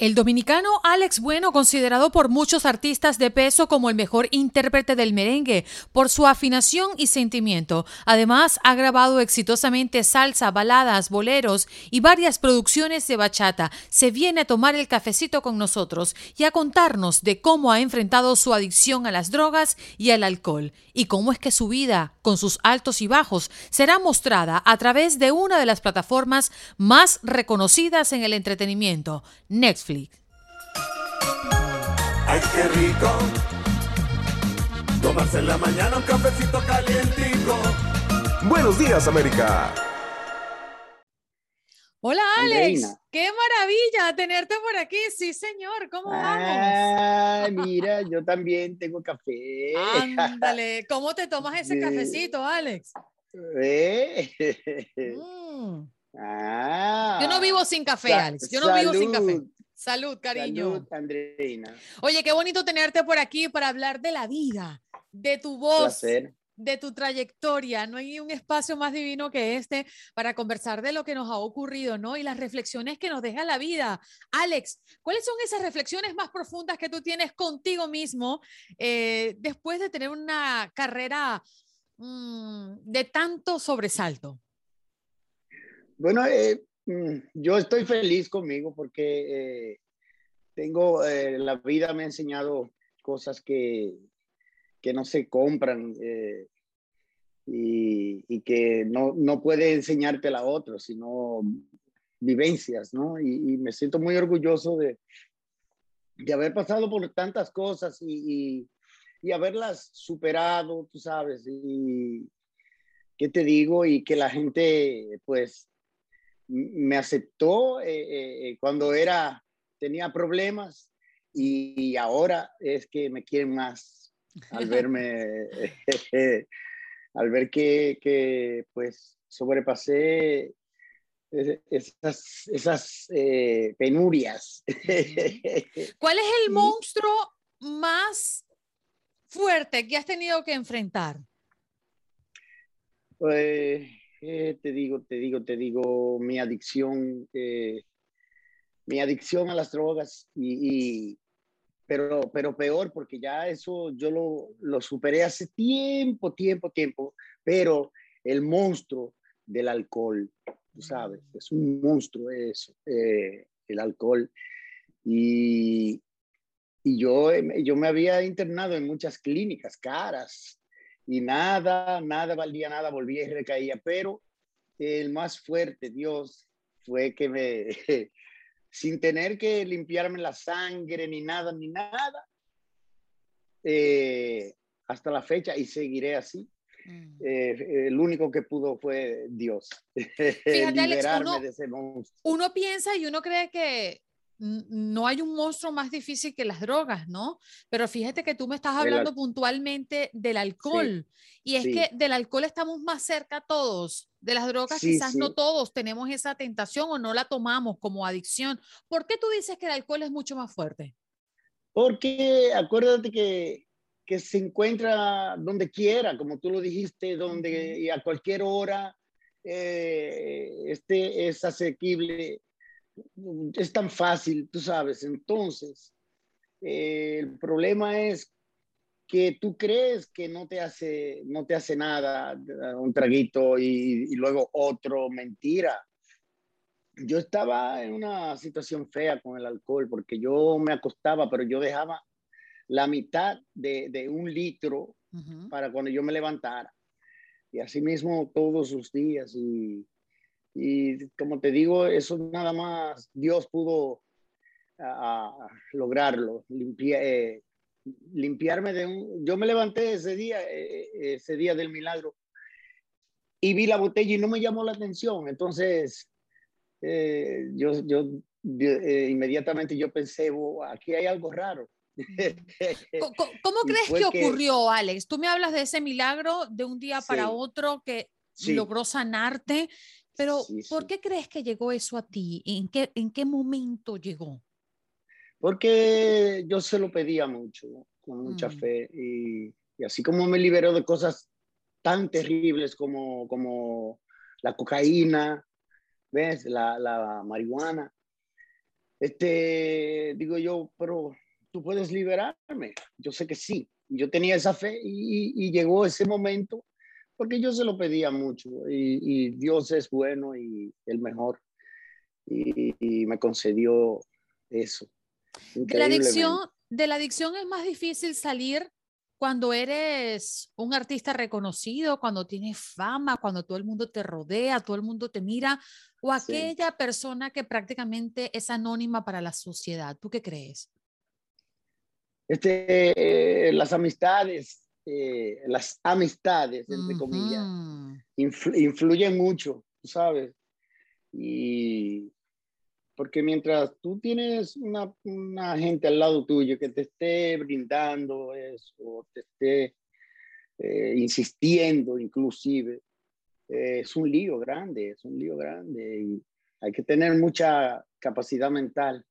El dominicano Alex Bueno, considerado por muchos artistas de peso como el mejor intérprete del merengue por su afinación y sentimiento. Además, ha grabado exitosamente salsa, baladas, boleros y varias producciones de bachata. Se viene a tomar el cafecito con nosotros y a contarnos de cómo ha enfrentado su adicción a las drogas y al alcohol y cómo es que su vida, con sus altos y bajos, será mostrada a través de una de las plataformas más reconocidas en el entretenimiento, Netflix. Ay, qué rico. Tomarse en la mañana un cafecito calientico. Buenos días, América. Hola, Alex. Andreina. Qué maravilla tenerte por aquí. Sí, señor. ¿Cómo vamos? Ah, mira, yo también tengo café. Ándale. ¿Cómo te tomas ese cafecito, Alex? ¿Eh? Mm. Ah. Yo no vivo sin café, Alex. Yo no vivo sin café. salud, Salud, cariño. Salud, Andreina. Oye, qué bonito tenerte por aquí para hablar de la vida, de tu voz, Placer. De tu trayectoria. No hay un espacio más divino que este para conversar de lo que nos ha ocurrido, ¿no? Y las reflexiones que nos deja la vida. Alex, ¿cuáles son esas reflexiones más profundas que tú tienes contigo mismo eh, después de tener una carrera mm, de tanto sobresalto? Bueno, eh, mm, yo estoy feliz conmigo porque eh, tengo, la vida me ha enseñado cosas que, que no se compran eh, y, que no, no puede enseñarte la otra, sino vivencias, ¿no? Y, me siento muy orgulloso de, de haber pasado por tantas cosas y, y, y haberlas superado, tú sabes, y qué te digo, y que la gente, pues, me aceptó eh, eh, cuando era, tenía problemas y ahora es que me quieren más al verme, al ver que, que, pues sobrepasé es- esas, esas eh, penurias. ¿Cuál es el monstruo más fuerte que has tenido que enfrentar? Pues, eh, te digo, te digo, te digo, mi adicción, eh, mi adicción a las drogas y, y- pero, pero peor porque ya eso yo lo, lo superé hace tiempo, tiempo, tiempo, pero el monstruo del alcohol, tú sabes, es un monstruo eso, eh, el alcohol. Y, y yo, eh, yo me había internado en muchas clínicas caras y nada, nada valía nada, volvía y recaía, pero el más fuerte, Dios, fue que me, sin tener que limpiarme la sangre ni nada, ni nada, eh, hasta la fecha y seguiré así. Mm. eh, el único que pudo fue Dios. Alex, liberarme uno- de ese monstruo. Uno piensa y uno cree que no hay un monstruo más difícil que las drogas, ¿no? Pero fíjate que tú me estás hablando al- puntualmente del alcohol. Y es sí. que del alcohol estamos más cerca todos. De las drogas Sí, quizás no sí. todos tenemos esa tentación o no la tomamos como adicción. ¿Por qué tú dices que el alcohol es mucho más fuerte? Porque acuérdate que, que se encuentra donde quiera, como tú lo dijiste, donde y a cualquier hora eh, este es asequible, es tan fácil, tú sabes. Entonces, eh, el problema es que tú crees que no te hace, no te hace nada, un traguito y, y luego otro, mentira. Yo estaba en una situación fea con el alcohol porque yo me acostaba, pero yo dejaba la mitad de, de un litro para cuando yo me levantara. Y así mismo todos los días. Y, y como te digo, eso nada más Dios pudo lograrlo, limpiar, eh, limpiarme de un... Yo me levanté ese día, eh, ese día del milagro, y vi la botella y no me llamó la atención. Entonces, eh, yo, yo eh, inmediatamente yo pensé, aquí hay algo raro. ¿Cómo, crees que ocurrió, Alex? Tú me hablas de ese milagro de un día para otro que logró sanarte, pero ¿por qué crees que llegó eso a ti? ¿En qué, en qué momento llegó? Porque yo se lo pedía mucho, con mucha mm. fe, y, así como me liberó de cosas tan terribles como, como la cocaína, ¿ves? La, la marihuana. Este, digo yo, pero tú puedes liberarme. Yo sé que sí. Yo tenía esa fe y, llegó ese momento porque yo se lo pedía mucho y, Dios es bueno y el mejor y, me concedió eso. De la, adicción, de la adicción es más difícil salir cuando eres un artista reconocido, cuando tienes fama, cuando todo el mundo te rodea, todo el mundo te mira, o aquella persona que prácticamente es anónima para la sociedad. ¿Tú qué crees? Este, eh, las amistades, eh, las amistades, entre comillas, influyen mucho, ¿sabes? Y porque mientras tú tienes una, una, gente al lado tuyo que te esté brindando eso, te esté eh, insistiendo inclusive, es un lío grande, es un lío grande y hay que tener mucha capacidad mental,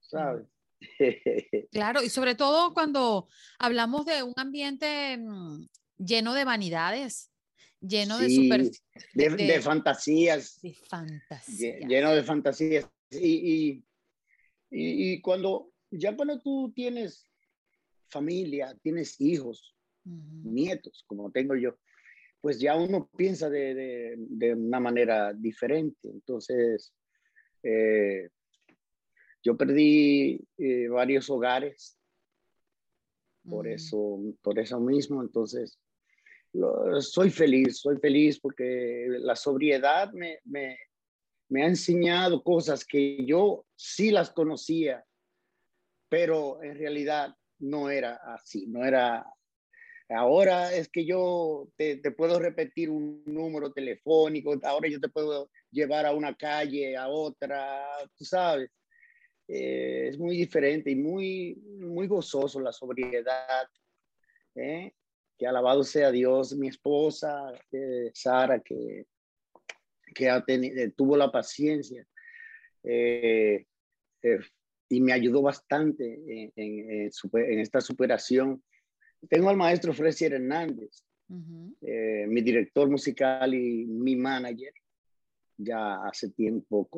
¿sabes? Claro, y sobre todo cuando hablamos de un ambiente mm, lleno de vanidades, lleno de, super, de, fantasías. De fantasías. Lleno de fantasías. Y, y, cuando, ya cuando tú tienes familia, tienes hijos, nietos, como tengo yo, pues ya uno piensa de, de, una manera diferente. Entonces, eh, yo perdí eh, varios hogares por mm. eso, por eso mismo. Entonces, soy feliz, soy feliz porque la sobriedad me, me, me, ha enseñado cosas que yo sí las conocía, pero en realidad no era así, no era... Ahora es que yo te, puedo repetir un número telefónico, ahora yo te puedo llevar a una calle, a otra, tú sabes. Eh, es muy diferente y muy, muy gozoso la sobriedad. ¿eh? Que alabado sea Dios, mi esposa, Sara, que, que ha tuvo la paciencia y me ayudó bastante en, en, esta superación. Tengo al maestro Fresier Hernández, mi director musical y mi manager, ya hace tiempo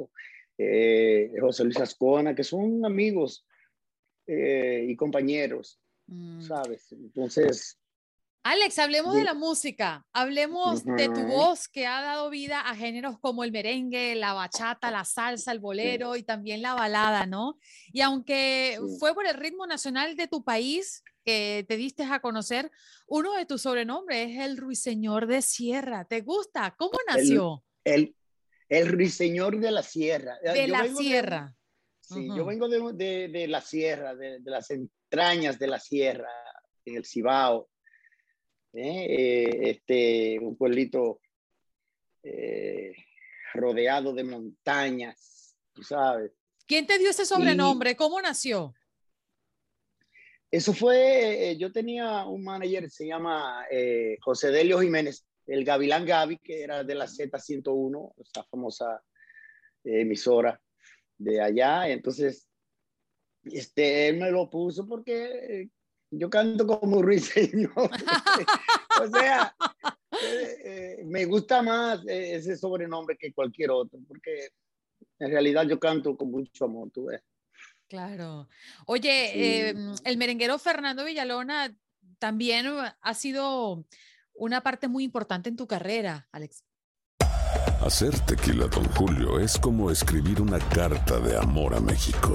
eh, José Luis Ascona, que son amigos eh, y compañeros, mm. ¿sabes? Entonces... Alex, hablemos de la música, hablemos de tu voz que ha dado vida a géneros como el merengue, la bachata, la salsa, el bolero y también la balada, ¿no? Y aunque fue por el ritmo nacional de tu país que te diste a conocer, uno de tus sobrenombres es el Ruiseñor de Sierra. ¿Te gusta? ¿Cómo nació? El, el ruiseñor de la sierra. De la sierra. sí, yo vengo de, de, la sierra, de, las entrañas de la sierra, en el Cibao. ¿Eh? Eh, este, un pueblito eh, rodeado de montañas, tú sabes. ¿Quién te dio ese sobrenombre? ¿Cómo nació? Eso fue, yo tenía un manager, se llama José Delio Jiménez, el Gavilán Gavi, que era de la Z101, esa famosa eh, emisora de allá. Entonces, este, él me lo puso porque eh, yo canto como ruiseñor. o sea, eh, me gusta más ese sobrenombre que cualquier otro, porque en realidad yo canto con mucho amor, tú ves. Claro. Oye, em, el merenguero Fernando Villalona también ha sido una parte muy importante en tu carrera, Alex. Hacer tequila, don Julio, es como escribir una carta de amor a México.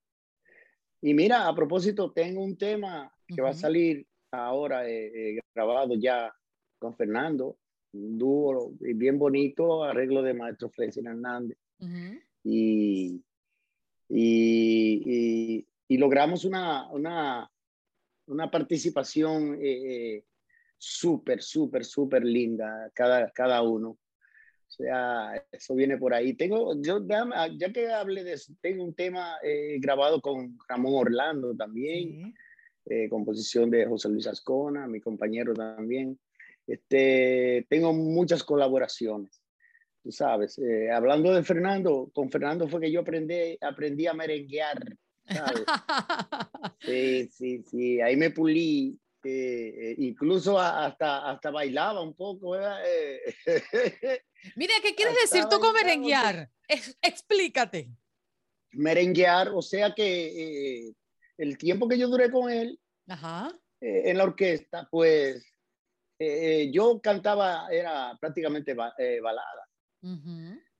Y mira, a propósito, tengo un tema que va a salir ahora eh, eh, grabado ya con Fernando, un dúo bien bonito, arreglo de maestro Flesin Hernández. y, y, y, logramos una, una, una participación eh, súper, súper, súper linda cada, cada uno. O sea, eso viene por ahí. Tengo, yo, ya que hablé de eso, tengo un tema eh, grabado con Ramón Orlando también, eh, composición de José Luis Ascona, mi compañero también. Este, tengo muchas colaboraciones, tú sabes. Eh, hablando de Fernando, con Fernando fue que yo aprendí, aprendí a merenguear, ¿sabes? sí, sí, sí, ahí me pulí eh, incluso hasta, hasta bailaba un poco. Eh, Mira, ¿qué quieres decir tú con merenguear? explícate. Merenguear, o sea que eh, el tiempo que yo duré con él en la orquesta, pues yo cantaba, era prácticamente balada.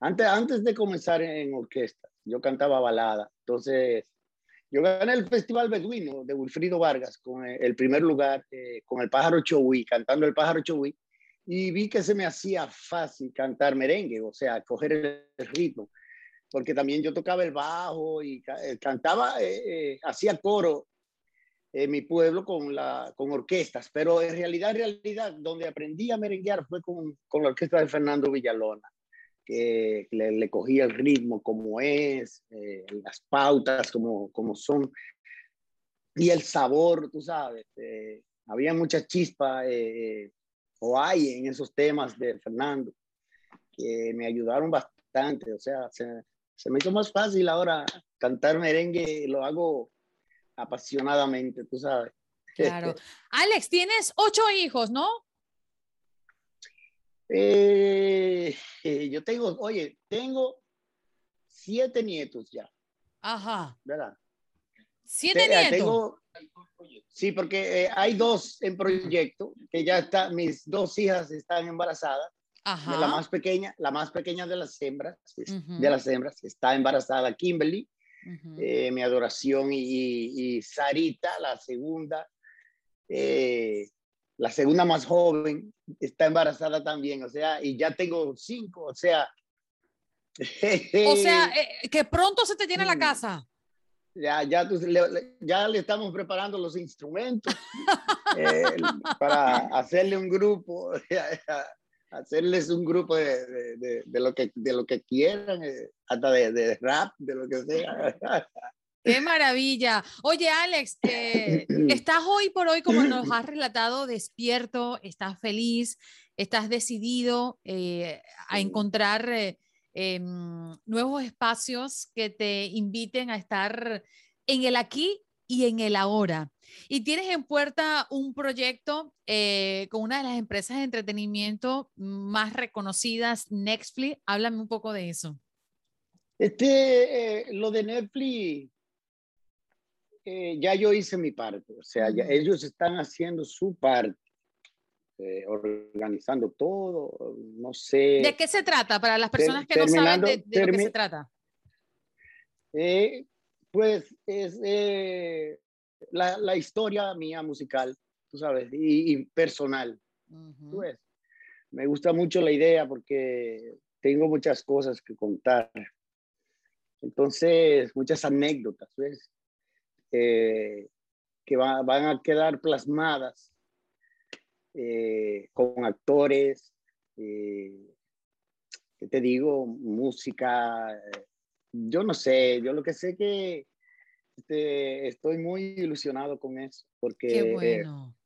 antes, antes de comenzar en orquesta, yo cantaba balada. Entonces, yo gané el Festival Beduino de Wilfrido Vargas con el primer lugar, eh, con el pájaro Chowi, cantando el pájaro Chowi, y vi que se me hacía fácil cantar merengue, o sea, coger el, ritmo, porque también yo tocaba el bajo y eh, cantaba, eh, hacía coro en mi pueblo con, la, con orquestas, pero en realidad, en realidad, donde aprendí a merenguear fue con, con la orquesta de Fernando Villalona que le, cogía el ritmo como es, eh, las pautas como, como son, y el sabor, tú sabes. Eh, había mucha chispa, eh, o hay en esos temas de Fernando, que me ayudaron bastante. O sea, se, se me hizo más fácil ahora cantar merengue, lo hago apasionadamente, tú sabes. Claro. Alex, tienes ocho hijos, ¿no? Eh, eh, yo tengo, oye, tengo siete nietos ya. Ajá. ¿Verdad? Siete eh, nietos. sí, porque hay dos en proyecto, que ya está, mis dos hijas están embarazadas. Ajá. La más pequeña, la más pequeña de las hembras, de las hembras, está embarazada Kimberly, mi adoración, y, y, Sarita, la segunda, la segunda más joven está embarazada también, o sea, y ya tengo cinco, o sea. o sea, eh, que pronto se te llena la mm. casa. Ya, ya, le, ya le estamos preparando los instrumentos eh, para hacerle un grupo, hacerles un grupo de, de, de, lo, que, de lo que quieran, eh, hasta de, rap, de lo que sea. Qué maravilla. Oye, Alex, eh, estás hoy por hoy, como nos has relatado, despierto, estás feliz, estás decidido eh, a encontrar eh, em, nuevos espacios que te inviten a estar en el aquí y en el ahora. Y tienes en puerta un proyecto con una de las empresas de entretenimiento más reconocidas, Netflix. Háblame un poco de eso. Este, lo de Netflix eh, ya yo hice mi parte, o sea, ya ellos están haciendo su parte, eh, organizando todo, no sé. ¿De qué se trata para las personas que no saben de, de lo que se trata? Eh, pues es la, la, historia mía musical, tú sabes, y, personal. pues, me gusta mucho la idea porque tengo muchas cosas que contar. Entonces, muchas anécdotas, ¿ves? Eh, que van a quedar plasmadas eh, con actores, eh, ¿qué te digo? Música, yo no sé, yo lo que sé que este, estoy muy ilusionado con eso, porque... Qué bueno.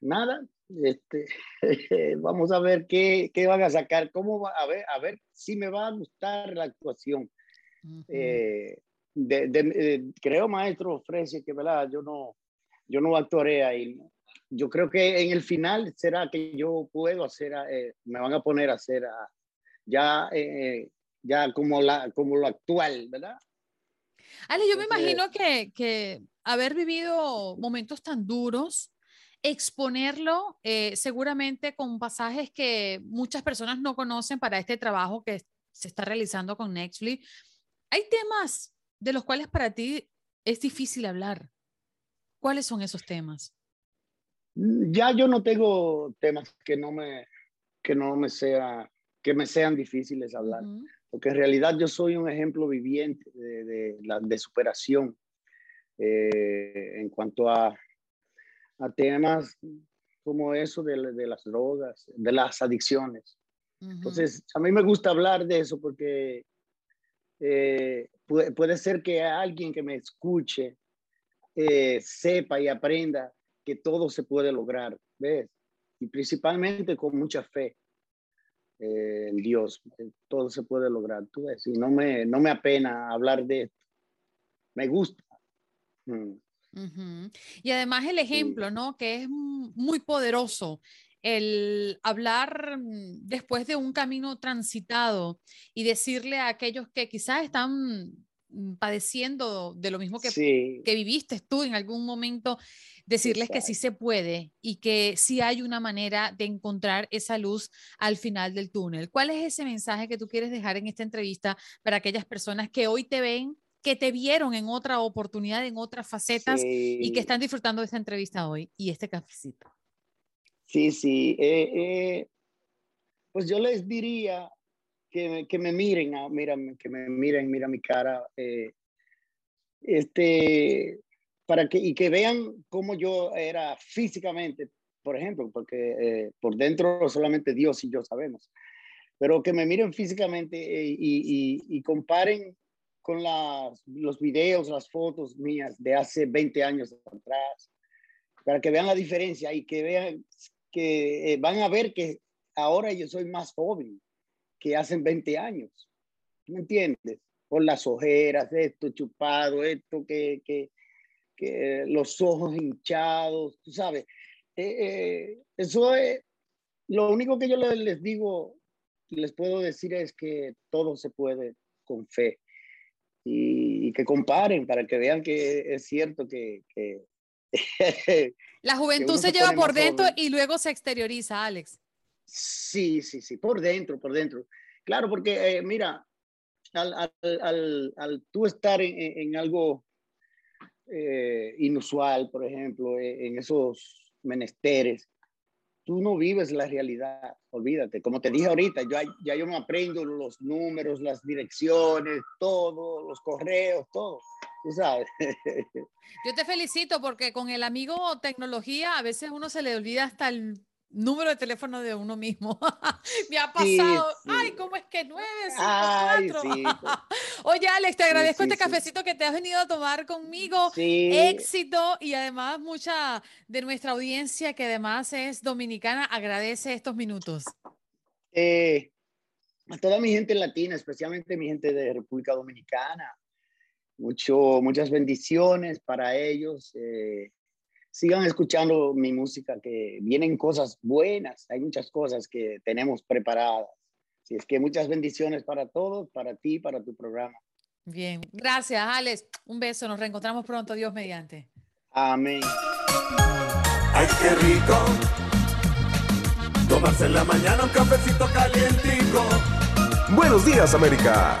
nada, este, vamos a ver qué, qué, van a sacar, cómo va, a ver, a ver si me va a gustar la actuación de, eh, creo, maestro, ofrece que, ¿verdad? Yo no, yo no actuaré ahí. Yo creo que en el final será que yo puedo hacer, eh, me van a poner a hacer ya, eh, ya como, la, como lo actual, ¿verdad? Ale, yo me imagino que, que haber vivido momentos tan duros, exponerlo seguramente con pasajes que muchas personas no conocen para este trabajo que se está realizando con Netflix. Hay temas de los cuales para ti es difícil hablar. ¿Cuáles son esos temas? Mm, ya yo no tengo temas que no me, que no me, sea, que me sean difíciles hablar, porque en realidad yo soy un ejemplo viviente de, de, superación eh, en cuanto a, a, temas como eso de, de, las drogas, de las adicciones. Entonces, a mí me gusta hablar de eso porque eh, puede, puede, ser que alguien que me escuche eh, sepa y aprenda que todo se puede lograr, ¿ves? Y principalmente con mucha fe eh, en Dios, todo se puede lograr, tú ves, y no me, no me apena hablar de esto, me gusta. Mm. Y además el ejemplo, ¿no? Que es muy poderoso el hablar mm, después de un camino transitado y decirle a aquellos que quizás están mm, padeciendo de lo mismo que, que viviste tú en algún momento, decirles que sí se puede y que sí hay una manera de encontrar esa luz al final del túnel. ¿Cuál es ese mensaje que tú quieres dejar en esta entrevista para aquellas personas que hoy te ven, que te vieron en otra oportunidad, en otras facetas y que están disfrutando de esta entrevista hoy y este cafecito? Sí, sí. Eh, eh, pues yo les diría que, que me miren, ah, mira, que me miren, mira mi cara, eh, este, para que, y que vean cómo yo era físicamente, por ejemplo, porque por dentro solamente Dios y yo sabemos, pero que me miren físicamente y, y, y comparen con las, los videos, las fotos mías de hace 20 años atrás, para que vean la diferencia y que vean que eh, van a ver que ahora yo soy más joven que hace 20 años. ¿Me entiendes? Por las ojeras, esto chupado, esto que, que, que los ojos hinchados, tú sabes. Eh, eh, eso es, lo único que yo les, digo, les puedo decir es que todo se puede con fe y, que comparen para que vean que es cierto que, que La juventud se lleva por dentro y luego se exterioriza, Alex. Sí, sí, sí, por dentro, por dentro. Claro, porque eh, mira, al, al, al, tú estar en, en algo eh, inusual, por ejemplo, eh, en esos menesteres, tú no vives la realidad, olvídate. Como te dije ahorita, yo, ya yo me aprendo los números, las direcciones, todo, los correos, todo sabes. Yo te felicito porque con el amigo tecnología a veces uno se le olvida hasta el número de teléfono de uno mismo. Me ha pasado. Ay, ¿cómo es que 954? Sí. Oye, Alex, te agradezco este cafecito que te has venido a tomar conmigo. Éxito y además mucha de nuestra audiencia que además es dominicana agradece estos minutos. Eh, a toda mi gente latina, especialmente mi gente de República Dominicana, mucho, muchas bendiciones para ellos. Eh, sigan escuchando mi música, que vienen cosas buenas, hay muchas cosas que tenemos preparadas. Así es que muchas bendiciones para todos, para ti, para tu programa. Bien, gracias Alex. Un beso, nos reencontramos pronto, Dios mediante. Amén. Ay, qué rico. Tomarse en la mañana un cafecito calientico. Buenos días, América.